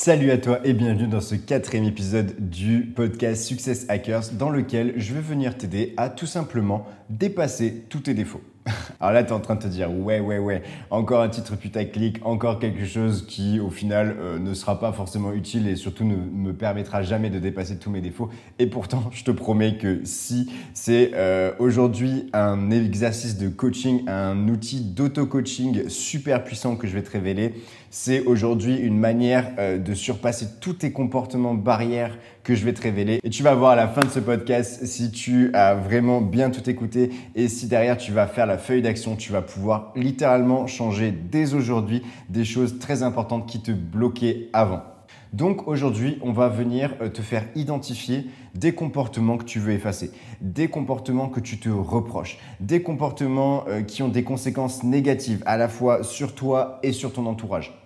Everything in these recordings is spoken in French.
Salut à toi et bienvenue dans ce quatrième épisode du podcast Success Hackers dans lequel je vais venir t'aider à tout simplement dépasser tous tes défauts. Alors là, tu es en train de te dire, ouais, ouais, ouais, encore un titre putaclic, encore quelque chose qui, au final, euh, ne sera pas forcément utile et surtout ne me permettra jamais de dépasser tous mes défauts. Et pourtant, je te promets que si c'est euh, aujourd'hui un exercice de coaching, un outil d'auto-coaching super puissant que je vais te révéler, c'est aujourd'hui une manière euh, de surpasser tous tes comportements barrières que je vais te révéler. Et tu vas voir à la fin de ce podcast si tu as vraiment bien tout écouté et si derrière tu vas faire la feuille d'action, tu vas pouvoir littéralement changer dès aujourd'hui des choses très importantes qui te bloquaient avant. Donc aujourd'hui, on va venir euh, te faire identifier des comportements que tu veux effacer, des comportements que tu te reproches, des comportements euh, qui ont des conséquences négatives à la fois sur toi et sur ton entourage.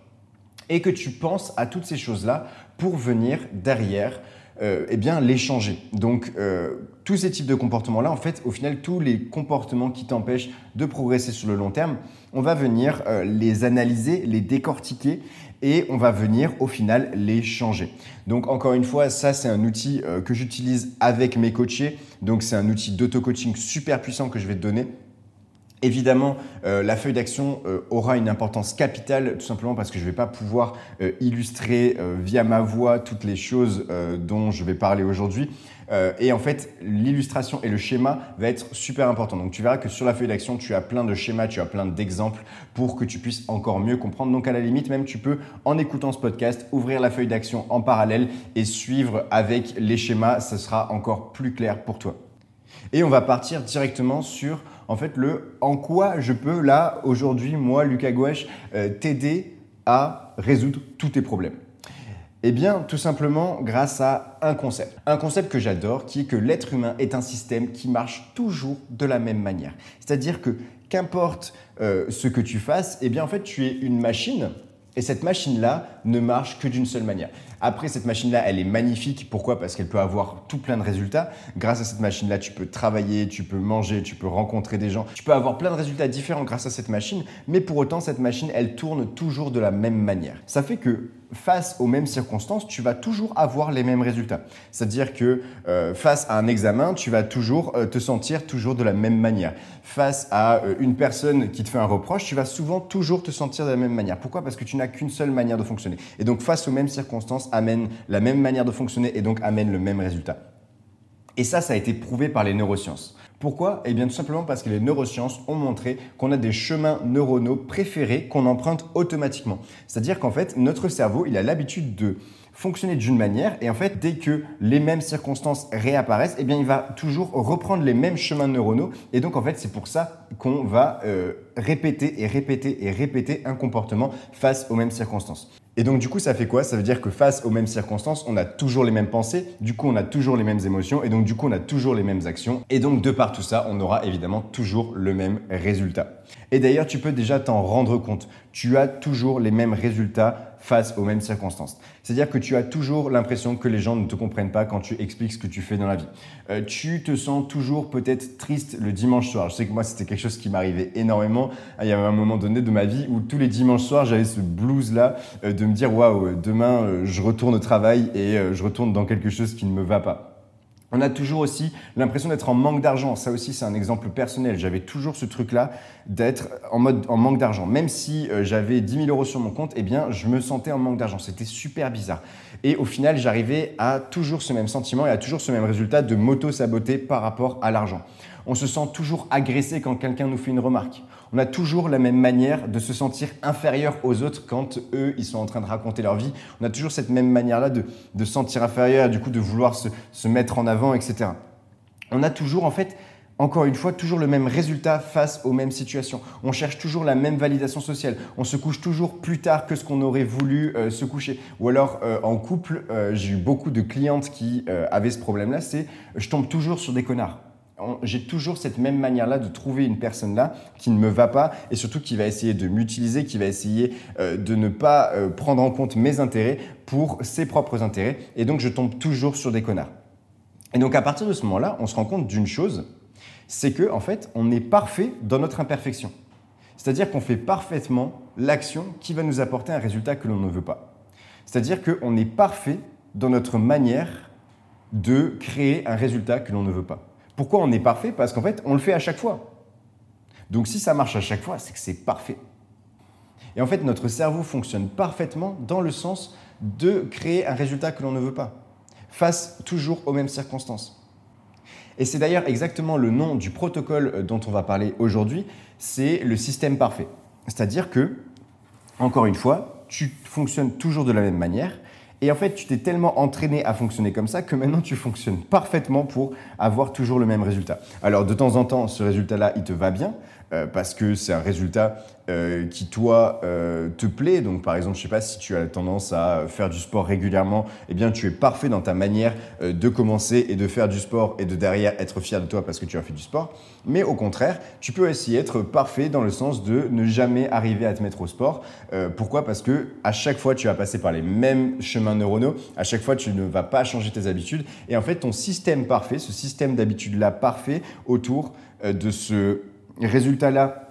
Et que tu penses à toutes ces choses-là pour venir derrière euh, eh bien, les changer. Donc, tous ces types de comportements-là, en fait, au final, tous les comportements qui t'empêchent de progresser sur le long terme, on va venir les analyser, les décortiquer et on va venir au final les changer. Donc encore une fois, ça c'est un outil euh, que j'utilise avec mes coachés. Donc c'est un outil d'auto-coaching super puissant que je vais te donner. Évidemment, euh, la feuille d'action euh, aura une importance capitale, tout simplement parce que je ne vais pas pouvoir illustrer via ma voix toutes les choses dont je vais parler aujourd'hui. Euh, et en fait, l'illustration et le schéma va être super important. Donc tu verras que sur la feuille d'action, tu as plein de schémas, tu as plein d'exemples pour que tu puisses encore mieux comprendre. Donc à la limite, même tu peux, en écoutant ce podcast, ouvrir la feuille d'action en parallèle et suivre avec les schémas. Ce sera encore plus clair pour toi. Et on va partir directement sur en fait le en quoi je peux là aujourd'hui moi Lucas Gouache euh, t'aider à résoudre tous tes problèmes? Eh bien, tout simplement grâce à un concept. Un concept que j'adore, qui est que l'être humain est un système qui marche toujours de la même manière. C'est-à-dire que qu'importe euh, ce que tu fasses, eh bien en fait, tu es une machine et cette machine-là ne marche que d'une seule manière. Après, cette machine-là, elle est magnifique. Pourquoi? Parce qu'elle peut avoir tout plein de résultats. Grâce à cette machine-là, tu peux travailler, tu peux manger, tu peux rencontrer des gens. Tu peux avoir plein de résultats différents grâce à cette machine. Mais pour autant, cette machine, elle tourne toujours de la même manière. Ça fait que face aux mêmes circonstances, tu vas toujours avoir les mêmes résultats. C'est-à-dire que euh, face à un examen, tu vas toujours euh, te sentir toujours de la même manière. Face à euh, une personne qui te fait un reproche, tu vas souvent toujours te sentir de la même manière. Pourquoi? Parce que tu qu'une seule manière de fonctionner. Et donc face aux mêmes circonstances, amène la même manière de fonctionner et donc amène le même résultat. Et ça, ça a été prouvé par les neurosciences. Pourquoi? Eh bien tout simplement parce que les neurosciences ont montré qu'on a des chemins neuronaux préférés qu'on emprunte automatiquement. C'est-à-dire qu'en fait, notre cerveau, il a l'habitude de fonctionner d'une manière et en fait dès que les mêmes circonstances réapparaissent eh bien il va toujours reprendre les mêmes chemins neuronaux et donc en fait c'est pour ça qu'on va euh, répéter et répéter et répéter un comportement face aux mêmes circonstances. Et donc du coup, ça fait quoi? Ça veut dire que face aux mêmes circonstances, on a toujours les mêmes pensées, du coup on a toujours les mêmes émotions, et donc du coup on a toujours les mêmes actions, et donc de par tout ça, on aura évidemment toujours le même résultat. Et d'ailleurs, tu peux déjà t'en rendre compte. Tu as toujours les mêmes résultats face aux mêmes circonstances. C'est-à-dire que tu as toujours l'impression que les gens ne te comprennent pas quand tu expliques ce que tu fais dans la vie. Euh, tu te sens toujours peut-être triste le dimanche soir. Je sais que moi, c'était quelque chose qui m'arrivait énormément. Il y avait un moment donné de ma vie où tous les dimanches soirs, j'avais ce blues-là euh, de me dire, waouh, demain, euh, je retourne au travail et je retourne dans quelque chose qui ne me va pas. On a toujours aussi l'impression d'être en manque d'argent. Ça aussi, c'est un exemple personnel. J'avais toujours ce truc-là d'être en mode en manque d'argent. Même si euh, j'avais 10 000 euros sur mon compte, eh bien, je me sentais en manque d'argent. C'était super bizarre. Et au final, j'arrivais à toujours ce même sentiment et à toujours ce même résultat de m'auto-saboter par rapport à l'argent. On se sent toujours agressé quand quelqu'un nous fait une remarque. On a toujours la même manière de se sentir inférieur aux autres quand eux, ils sont en train de raconter leur vie. On a toujours cette même manière-là de, de sentir inférieur du coup de vouloir se, se mettre en avant, etc. On a toujours, en fait, encore une fois, toujours le même résultat face aux mêmes situations. On cherche toujours la même validation sociale. On se couche toujours plus tard que ce qu'on aurait voulu euh, se coucher. Ou alors, euh, en couple, euh, j'ai eu beaucoup de clientes qui avaient ce problème-là, c'est je tombe toujours sur des connards. J'ai toujours cette même manière-là de trouver une personne-là qui ne me va pas et surtout qui va essayer de m'utiliser, qui va essayer de ne pas prendre en compte mes intérêts pour ses propres intérêts. Et donc, je tombe toujours sur des connards. Et donc, à partir de ce moment-là, on se rend compte d'une chose, c'est que en fait, on est parfait dans notre imperfection. C'est-à-dire qu'on fait parfaitement l'action qui va nous apporter un résultat que l'on ne veut pas. C'est-à-dire qu'on est parfait dans notre manière de créer un résultat que l'on ne veut pas. Pourquoi on est parfait? Parce qu'en fait, on le fait à chaque fois. Donc si ça marche à chaque fois, c'est que c'est parfait. Et en fait, notre cerveau fonctionne parfaitement dans le sens de créer un résultat que l'on ne veut pas, face toujours aux mêmes circonstances. Et c'est d'ailleurs exactement le nom du protocole euh, dont on va parler aujourd'hui, c'est le système parfait. C'est-à-dire que, encore une fois, tu fonctionnes toujours de la même manière. Et en fait, tu t'es tellement entraîné à fonctionner comme ça que maintenant tu fonctionnes parfaitement pour avoir toujours le même résultat. Alors de temps en temps, ce résultat-là, il te va bien. Euh, parce que c'est un résultat euh, qui, toi, euh, te plaît. Donc, par exemple, je ne sais pas si tu as tendance à faire du sport régulièrement, eh bien, tu es parfait dans ta manière de commencer et de faire du sport et de derrière être fier de toi parce que tu as fait du sport. Mais au contraire, tu peux aussi être parfait dans le sens de ne jamais arriver à te mettre au sport. pourquoi? Parce que à chaque fois, tu vas passer par les mêmes chemins neuronaux. À chaque fois, tu ne vas pas changer tes habitudes. Et en fait, ton système parfait, ce système d'habitude-là parfait autour de ce résultat-là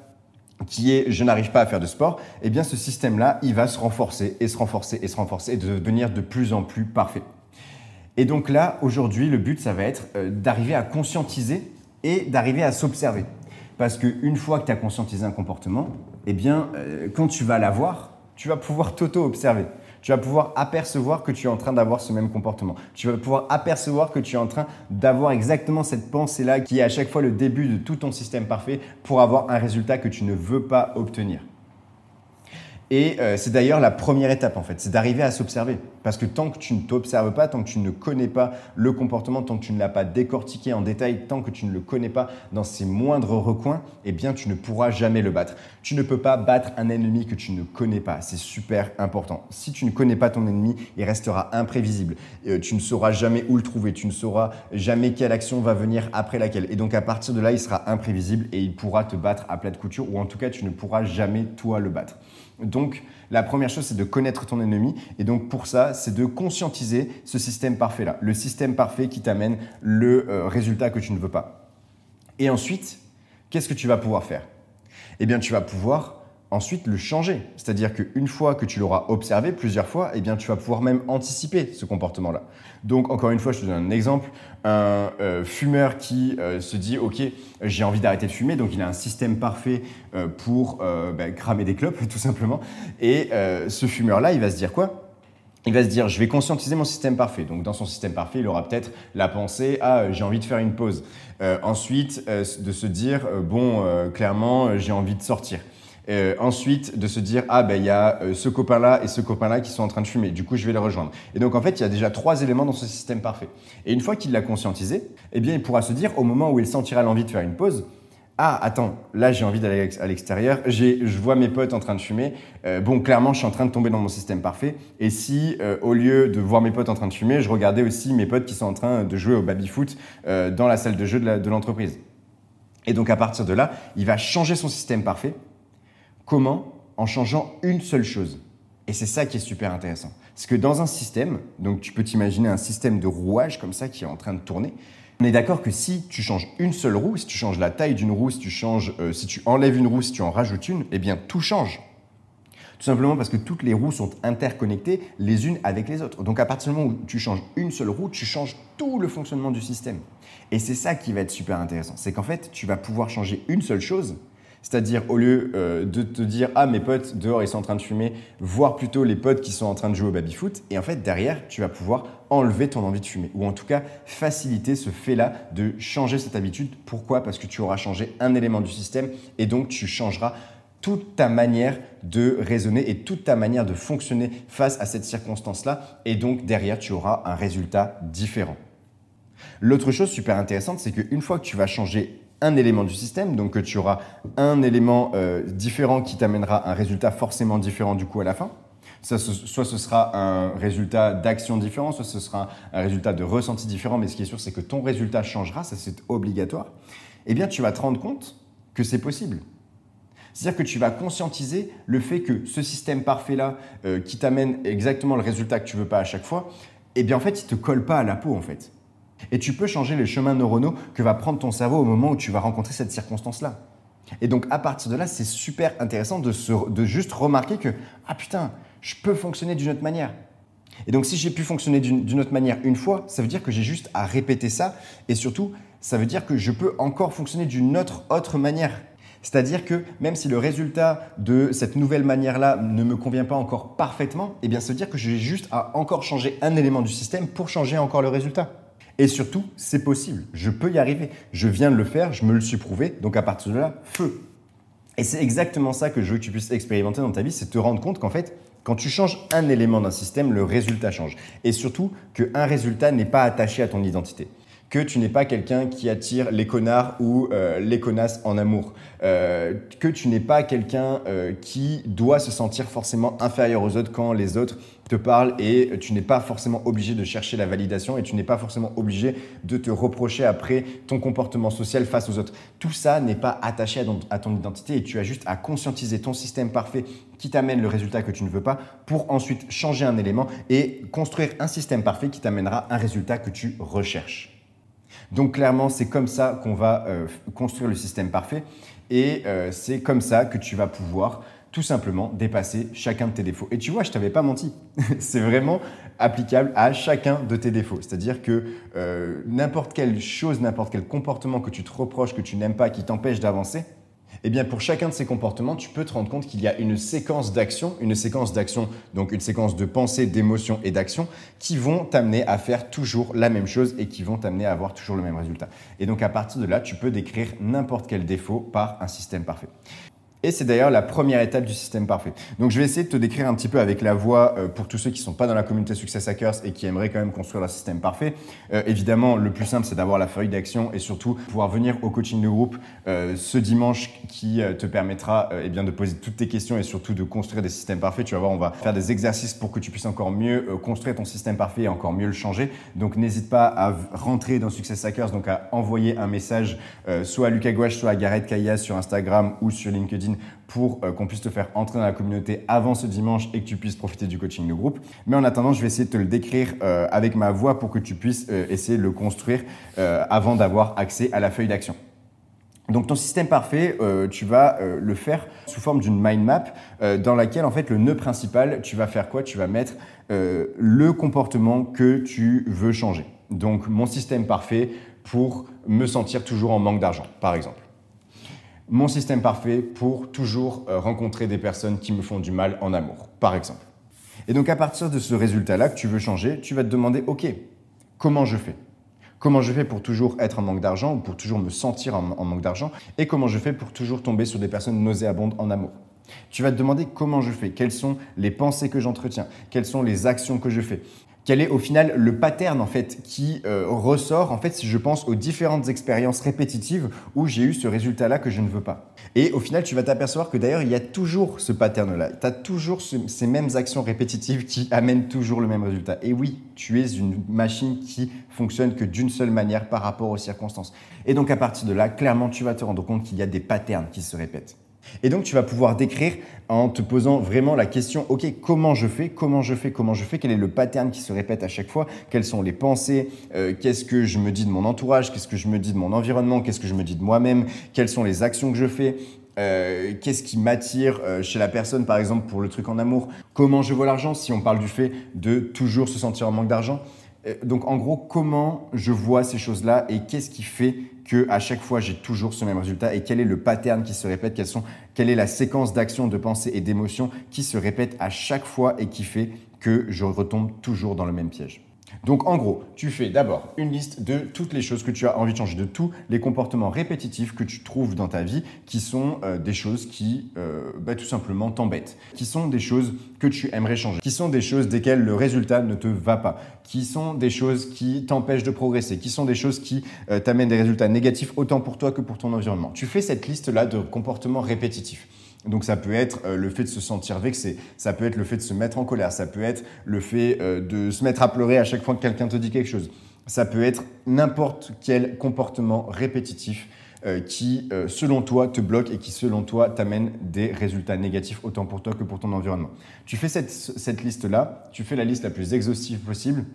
qui est je n'arrive pas à faire de sport, eh bien ce système-là, il va se renforcer et se renforcer et se renforcer et devenir de plus en plus parfait. Et donc là, aujourd'hui, le but, ça va être euh, d'arriver à conscientiser et d'arriver à s'observer. Parce qu'une fois que tu as conscientisé un comportement, eh bien, euh, quand tu vas l'avoir, tu vas pouvoir t'auto-observer tu vas pouvoir apercevoir que tu es en train d'avoir ce même comportement. Tu vas pouvoir apercevoir que tu es en train d'avoir exactement cette pensée-là qui est à chaque fois le début de tout ton système parfait pour avoir un résultat que tu ne veux pas obtenir. Et euh, c'est d'ailleurs la première étape en fait, c'est d'arriver à s'observer. Parce que tant que tu ne t'observes pas, tant que tu ne connais pas le comportement, tant que tu ne l'as pas décortiqué en détail, tant que tu ne le connais pas dans ses moindres recoins, eh bien tu ne pourras jamais le battre. Tu ne peux pas battre un ennemi que tu ne connais pas. C'est super important. Si tu ne connais pas ton ennemi, il restera imprévisible. Euh, tu ne sauras jamais où le trouver. Tu ne sauras jamais quelle action va venir après laquelle. Et donc à partir de là, il sera imprévisible et il pourra te battre à plat de couture ou en tout cas, tu ne pourras jamais toi le battre. Donc, la première chose, c'est de connaître ton ennemi. Et donc, pour ça, c'est de conscientiser ce système parfait-là. Le système parfait qui t'amène le euh, résultat que tu ne veux pas. Et ensuite, qu'est-ce que tu vas pouvoir faire? Eh bien, tu vas pouvoir ensuite le changer. C'est-à-dire qu'une fois que tu l'auras observé plusieurs fois, eh bien, tu vas pouvoir même anticiper ce comportement-là. Donc, encore une fois, je te donne un exemple. Un euh, fumeur qui euh, se dit, OK, j'ai envie d'arrêter de fumer, donc il a un système parfait euh, pour bah, cramer des clopes, tout simplement. Et ce fumeur-là, il va se dire quoi? Il va se dire, je vais conscientiser mon système parfait. Donc, dans son système parfait, il aura peut-être la pensée, ah, j'ai envie de faire une pause. ensuite, de se dire, bon, clairement, j'ai envie de sortir. Euh, ensuite, de se dire, ah ben il y a euh, ce copain-là et ce copain-là qui sont en train de fumer, du coup je vais les rejoindre. Et donc en fait, il y a déjà trois éléments dans ce système parfait. Et une fois qu'il l'a conscientisé, eh bien il pourra se dire, au moment où il sentira l'envie de faire une pause, ah attends, là j'ai envie d'aller à l'extérieur, je vois mes potes en train de fumer, euh, bon clairement je suis en train de tomber dans mon système parfait, et si au lieu de voir mes potes en train de fumer, je regardais aussi mes potes qui sont en train de jouer au baby-foot dans la salle de jeu de l'entreprise. et donc à partir de là, il va changer son système parfait Comment En changeant une seule chose. Et c'est ça qui est super intéressant. Parce que dans un système, donc tu peux t'imaginer un système de rouage comme ça qui est en train de tourner, on est d'accord que si tu changes une seule roue, si tu changes la taille d'une roue, si tu, changes, euh, si tu enlèves une roue, si tu en rajoutes une, eh bien tout change. Tout simplement parce que toutes les roues sont interconnectées les unes avec les autres. Donc à partir du moment où tu changes une seule roue, tu changes tout le fonctionnement du système. Et c'est ça qui va être super intéressant. C'est qu'en fait, tu vas pouvoir changer une seule chose C'est-à-dire, au lieu euh, de te dire Ah, mes potes dehors, ils sont en train de fumer, voir plutôt les potes qui sont en train de jouer au baby-foot. Et en fait, derrière, tu vas pouvoir enlever ton envie de fumer. Ou en tout cas, faciliter ce fait-là de changer cette habitude. Pourquoi? Parce que tu auras changé un élément du système et donc tu changeras toute ta manière de raisonner et toute ta manière de fonctionner face à cette circonstance-là. Et donc, derrière, tu auras un résultat différent. L'autre chose super intéressante, c'est qu'une fois que tu vas changer un élément du système, donc que tu auras un élément euh, différent qui t'amènera un résultat forcément différent du coup à la fin. soit ce sera un résultat d'action différent, soit ce sera un résultat de ressenti différent, mais ce qui est sûr, c'est que ton résultat changera, ça c'est obligatoire. Eh bien, tu vas te rendre compte que c'est possible. C'est-à-dire que tu vas conscientiser le fait que ce système parfait-là, euh, qui t'amène exactement le résultat que tu veux pas à chaque fois, eh bien en fait, il te colle pas à la peau en fait. Et tu peux changer les chemins neuronaux que va prendre ton cerveau au moment où tu vas rencontrer cette circonstance-là. Et donc à partir de là, c'est super intéressant de, juste remarquer que, ah putain, je peux fonctionner d'une autre manière. Et donc si j'ai pu fonctionner d'une autre manière une fois, ça veut dire que j'ai juste à répéter ça. Et surtout, ça veut dire que je peux encore fonctionner d'une autre, autre manière. C'est-à-dire que même si le résultat de cette nouvelle manière-là ne me convient pas encore parfaitement, eh bien ça veut dire que j'ai juste à encore changer un élément du système pour changer encore le résultat. Et surtout, c'est possible. Je peux y arriver. Je viens de le faire, je me le suis prouvé. Donc à partir de là, feu. Et c'est exactement ça que je veux que tu puisses expérimenter dans ta vie, c'est te rendre compte qu'en fait, quand tu changes un élément d'un système, le résultat change. Et surtout qu'un résultat n'est pas attaché à ton identité que tu n'es pas quelqu'un qui attire les connards ou euh, les connasses en amour, euh, que tu n'es pas quelqu'un euh, qui doit se sentir forcément inférieur aux autres quand les autres te parlent et tu n'es pas forcément obligé de chercher la validation et tu n'es pas forcément obligé de te reprocher après ton comportement social face aux autres. Tout ça n'est pas attaché à ton identité et tu as juste à conscientiser ton système parfait qui t'amène le résultat que tu ne veux pas pour ensuite changer un élément et construire un système parfait qui t'amènera un résultat que tu recherches. Donc clairement, c'est comme ça qu'on va euh, construire le système parfait et euh, c'est comme ça que tu vas pouvoir tout simplement dépasser chacun de tes défauts. Et tu vois, je t'avais pas menti. c'est vraiment applicable à chacun de tes défauts. C'est-à-dire que euh, n'importe quelle chose, n'importe quel comportement que tu te reproches, que tu n'aimes pas, qui t'empêche d'avancer, eh bien, pour chacun de ces comportements, tu peux te rendre compte qu'il y a une séquence d'actions, une séquence d'actions, donc une séquence de pensées, d'émotions et d'actions qui vont t'amener à faire toujours la même chose et qui vont t'amener à avoir toujours le même résultat. Et donc, à partir de là, tu peux décrire n'importe quel défaut par un système parfait. Et c'est d'ailleurs la première étape du système parfait. Donc je vais essayer de te décrire un petit peu avec la voix euh, pour tous ceux qui ne sont pas dans la communauté Success Hackers et qui aimeraient quand même construire leur système parfait. Euh, évidemment, le plus simple, c'est d'avoir la feuille d'action et surtout pouvoir venir au coaching de groupe euh, ce dimanche qui te permettra eh bien, de poser toutes tes questions et surtout de construire des systèmes parfaits. Tu vas voir, on va faire des exercices pour que tu puisses encore mieux construire ton système parfait et encore mieux le changer. Donc n'hésite pas à rentrer dans Success Hackers, donc à envoyer un message soit à Lucas Gouache, soit à Gareth Kayas sur Instagram ou sur LinkedIn pour euh, qu'on puisse te faire entrer dans la communauté avant ce dimanche et que tu puisses profiter du coaching de groupe. Mais en attendant, je vais essayer de te le décrire euh, avec ma voix pour que tu puisses euh, essayer de le construire avant d'avoir accès à la feuille d'action. Donc ton système parfait, tu vas le faire sous forme d'une mind map dans laquelle en fait le nœud principal, tu vas faire quoi? Tu vas mettre le comportement que tu veux changer. Donc mon système parfait pour me sentir toujours en manque d'argent, par exemple mon système parfait pour toujours euh, rencontrer des personnes qui me font du mal en amour, par exemple. Et donc à partir de ce résultat-là que tu veux changer, tu vas te demander, OK, comment je fais? Comment je fais pour toujours être en manque d'argent ou pour toujours me sentir en, manque d'argent Et comment je fais pour toujours tomber sur des personnes nauséabondes en amour. Tu vas te demander comment je fais, quelles sont les pensées que j'entretiens, quelles sont les actions que je fais quel est au final le pattern en fait qui euh, ressort en fait si je pense aux différentes expériences répétitives où j'ai eu ce résultat là que je ne veux pas. Et au final, tu vas t'apercevoir que d'ailleurs, il y a toujours ce pattern là. Tu as toujours ces mêmes actions répétitives qui amènent toujours le même résultat. Et oui, tu es une machine qui fonctionne que d'une seule manière par rapport aux circonstances. Et donc à partir de là, clairement, tu vas te rendre compte qu'il y a des patterns qui se répètent. Et donc, tu vas pouvoir décrire en te posant vraiment la question, OK, comment je fais, comment je fais, comment je fais, quel est le pattern qui se répète à chaque fois, quelles sont les pensées, euh, qu'est-ce que je me dis de mon entourage, qu'est-ce que je me dis de mon environnement, qu'est-ce que je me dis de moi-même, quelles sont les actions que je fais, euh, qu'est-ce qui m'attire euh, chez la personne, par exemple, pour le truc en amour, comment je vois l'argent, si on parle du fait de toujours se sentir en manque d'argent, donc en gros, comment je vois ces choses-là et qu'est-ce qui fait que à chaque fois j'ai toujours ce même résultat et quel est le pattern qui se répète, quelles sont, quelle est la séquence d'actions, de pensées et d'émotions qui se répète à chaque fois et qui fait que je retombe toujours dans le même piège? Donc en gros, tu fais d'abord une liste de toutes les choses que tu as envie de changer, de tous les comportements répétitifs que tu trouves dans ta vie qui sont euh, des choses qui euh, bah, tout simplement t'embêtent, qui sont des choses que tu aimerais changer, qui sont des choses desquelles le résultat ne te va pas, qui sont des choses qui t'empêchent de progresser, qui sont des choses qui euh, t'amènent des résultats négatifs autant pour toi que pour ton environnement. Tu fais cette liste-là de comportements répétitifs. Donc ça peut être euh, le fait de se sentir vexé, ça peut être le fait de se mettre en colère, ça peut être le fait euh, de se mettre à pleurer à chaque fois que quelqu'un te dit quelque chose. Ça peut être n'importe quel comportement répétitif euh, qui, selon toi, te bloque et qui, selon toi, t'amène des résultats négatifs autant pour toi que pour ton environnement. Tu fais cette, cette liste-là, tu fais la liste la plus exhaustive possible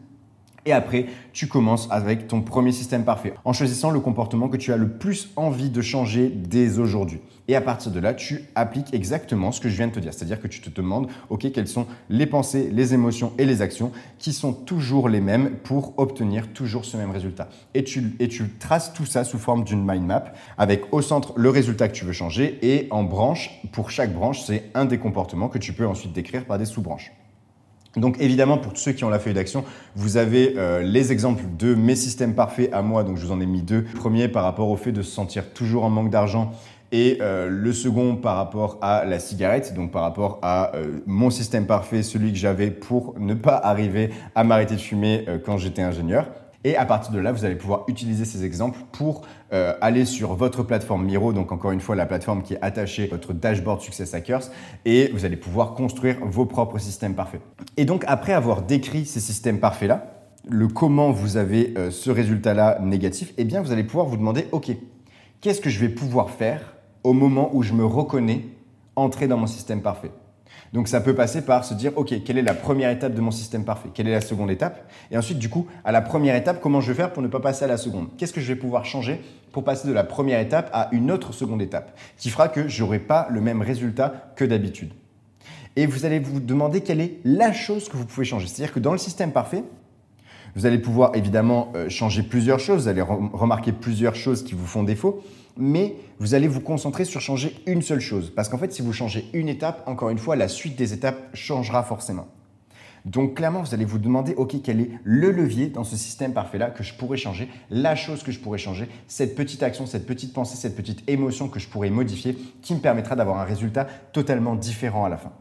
et après, tu commences avec ton premier système parfait en choisissant le comportement que tu as le plus envie de changer dès aujourd'hui. Et à partir de là, tu appliques exactement ce que je viens de te dire. C'est-à-dire que tu te demandes, OK, quelles sont les pensées, les émotions et les actions qui sont toujours les mêmes pour obtenir toujours ce même résultat. Et tu, et tu traces tout ça sous forme d'une mind map avec au centre le résultat que tu veux changer et en branche, pour chaque branche, c'est un des comportements que tu peux ensuite décrire par des sous-branches. Donc évidemment, pour tous ceux qui ont la feuille d'action, vous avez euh, les exemples de mes systèmes parfaits à moi. Donc je vous en ai mis deux. Le premier par rapport au fait de se sentir toujours en manque d'argent et euh, le second par rapport à la cigarette, donc par rapport à euh, mon système parfait, celui que j'avais pour ne pas arriver à m'arrêter de fumer quand j'étais ingénieur. Et à partir de là, vous allez pouvoir utiliser ces exemples pour euh, aller sur votre plateforme Miro, donc encore une fois la plateforme qui est attachée à votre dashboard Success Hackers, et vous allez pouvoir construire vos propres systèmes parfaits. Et donc après avoir décrit ces systèmes parfaits-là, le comment vous avez euh, ce résultat-là négatif, eh bien vous allez pouvoir vous demander, OK, qu'est-ce que je vais pouvoir faire au moment où je me reconnais entrer dans mon système parfait? Donc ça peut passer par se dire, OK, quelle est la première étape de mon système parfait? Quelle est la seconde étape? Et ensuite, du coup, à la première étape, comment je vais faire pour ne pas passer à la seconde? Qu'est-ce que je vais pouvoir changer pour passer de la première étape à une autre seconde étape qui fera que je n'aurai pas le même résultat que d'habitude? Et vous allez vous demander quelle est la chose que vous pouvez changer. C'est-à-dire que dans le système parfait, vous allez pouvoir évidemment euh, changer plusieurs choses, vous allez remarquer plusieurs choses qui vous font défaut, mais vous allez vous concentrer sur changer une seule chose. Parce qu'en fait, si vous changez une étape, encore une fois, la suite des étapes changera forcément. Donc clairement, vous allez vous demander, OK, quel est le levier dans ce système parfait-là que je pourrais changer, la chose que je pourrais changer, cette petite action, cette petite pensée, cette petite émotion que je pourrais modifier qui me permettra d'avoir un résultat totalement différent à la fin.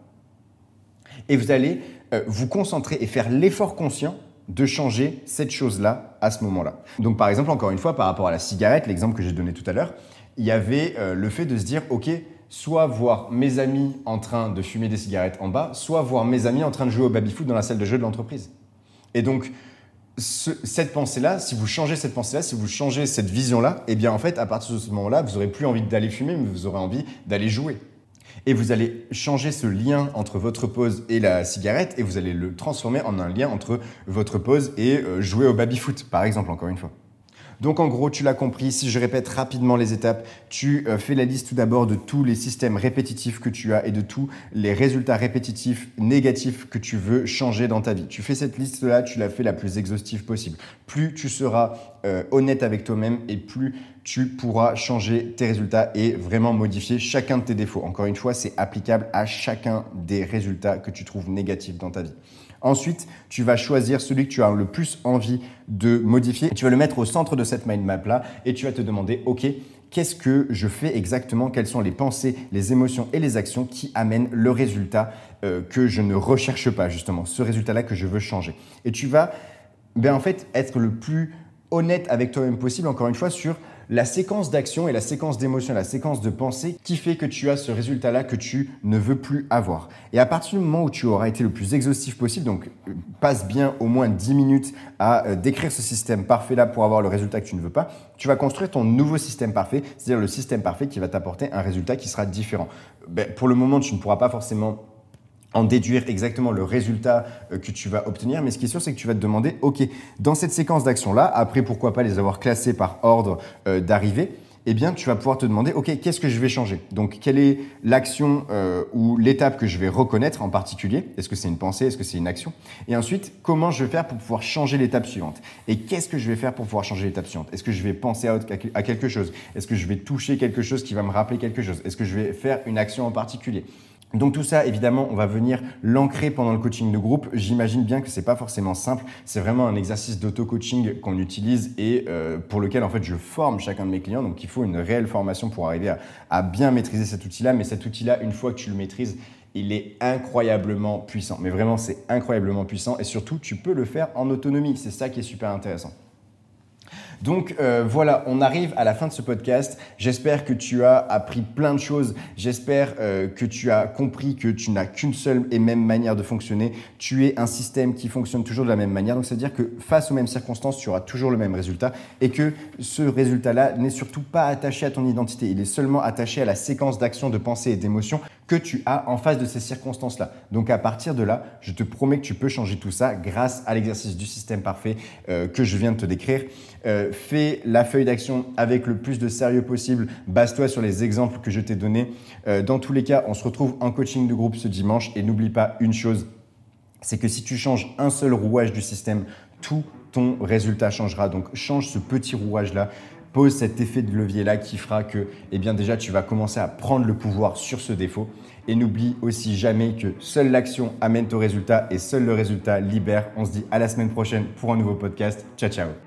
Et vous allez euh, vous concentrer et faire l'effort conscient de changer cette chose-là à ce moment-là. Donc par exemple, encore une fois, par rapport à la cigarette, l'exemple que j'ai donné tout à l'heure, il y avait euh, le fait de se dire, OK, soit voir mes amis en train de fumer des cigarettes en bas, soit voir mes amis en train de jouer au baby-foot dans la salle de jeu de l'entreprise. Et donc, cette pensée-là, si vous changez cette pensée-là, si vous changez cette vision-là, eh bien en fait, à partir de ce moment-là, vous n'aurez plus envie d'aller fumer, mais vous aurez envie d'aller jouer et vous allez changer ce lien entre votre pause et la cigarette et vous allez le transformer en un lien entre votre pause et euh, jouer au baby-foot, par exemple, encore une fois. Donc en gros, tu l'as compris, si je répète rapidement les étapes, tu euh, fais la liste tout d'abord de tous les systèmes répétitifs que tu as et de tous les résultats répétitifs négatifs que tu veux changer dans ta vie. Tu fais cette liste-là, tu la fais la plus exhaustive possible. Plus tu seras euh, honnête avec toi-même et plus tu pourras changer tes résultats et vraiment modifier chacun de tes défauts. Encore une fois, c'est applicable à chacun des résultats que tu trouves négatifs dans ta vie. Ensuite, tu vas choisir celui que tu as le plus envie de modifier. Tu vas le mettre au centre de cette mind map là et tu vas te demander, OK, qu'est-ce que je fais exactement? Quelles sont les pensées, les émotions et les actions qui amènent le résultat euh, que je ne recherche pas justement, ce résultat-là que je veux changer? Et tu vas, ben en fait, être le plus honnête avec toi-même possible, encore une fois, sur la séquence d'action et la séquence d'émotion, la séquence de pensée qui fait que tu as ce résultat-là que tu ne veux plus avoir. Et à partir du moment où tu auras été le plus exhaustif possible, donc euh, passe bien au moins 10 minutes à euh, décrire ce système parfait-là pour avoir le résultat que tu ne veux pas, tu vas construire ton nouveau système parfait, c'est-à-dire le système parfait qui va t'apporter un résultat qui sera différent. Ben, pour le moment, tu ne pourras pas forcément en déduire exactement le résultat euh, que tu vas obtenir. Mais ce qui est sûr, c'est que tu vas te demander, OK, dans cette séquence d'actions-là, après pourquoi pas les avoir classées par ordre euh, d'arrivée, eh bien, tu vas pouvoir te demander, OK, qu'est-ce que je vais changer? Donc, quelle est l'action euh, ou l'étape que je vais reconnaître en particulier? Est-ce que c'est une pensée? Est-ce que c'est une action? Et ensuite, comment je vais faire pour pouvoir changer l'étape suivante? Et qu'est-ce que je vais faire pour pouvoir changer l'étape suivante? Est-ce que je vais penser à, à quelque chose? Est-ce que je vais toucher quelque chose qui va me rappeler quelque chose? Est-ce que je vais faire une action en particulier? Donc tout ça, évidemment, on va venir l'ancrer pendant le coaching de groupe. J'imagine bien que c'est pas forcément simple. C'est vraiment un exercice d'auto-coaching qu'on utilise et euh, pour lequel en fait je forme chacun de mes clients. Donc il faut une réelle formation pour arriver à, bien maîtriser cet outil-là. Mais cet outil-là, une fois que tu le maîtrises, il est incroyablement puissant. Mais vraiment, c'est incroyablement puissant et surtout, tu peux le faire en autonomie. C'est ça qui est super intéressant. Donc euh, voilà, on arrive à la fin de ce podcast. J'espère que tu as appris plein de choses. J'espère euh, que tu as compris que tu n'as qu'une seule et même manière de fonctionner. Tu es un système qui fonctionne toujours de la même manière. Donc c'est-à-dire que face aux mêmes circonstances, tu auras toujours le même résultat et que ce résultat-là n'est surtout pas attaché à ton identité. Il est seulement attaché à la séquence d'actions, de pensées et d'émotions que tu as en face de ces circonstances-là. Donc à partir de là, je te promets que tu peux changer tout ça grâce à l'exercice du système parfait euh, que je viens de te décrire. Euh, fais la feuille d'action avec le plus de sérieux possible. Base-toi sur les exemples que je t'ai donnés. Euh, dans tous les cas, on se retrouve en coaching de groupe ce dimanche et n'oublie pas une chose, c'est que si tu changes un seul rouage du système, tout ton résultat changera. Donc change ce petit rouage-là pose cet effet de levier-là qui fera que, eh bien déjà, tu vas commencer à prendre le pouvoir sur ce défaut. Et n'oublie aussi jamais que seule l'action amène au résultat et seul le résultat libère. On se dit à la semaine prochaine pour un nouveau podcast. Ciao, ciao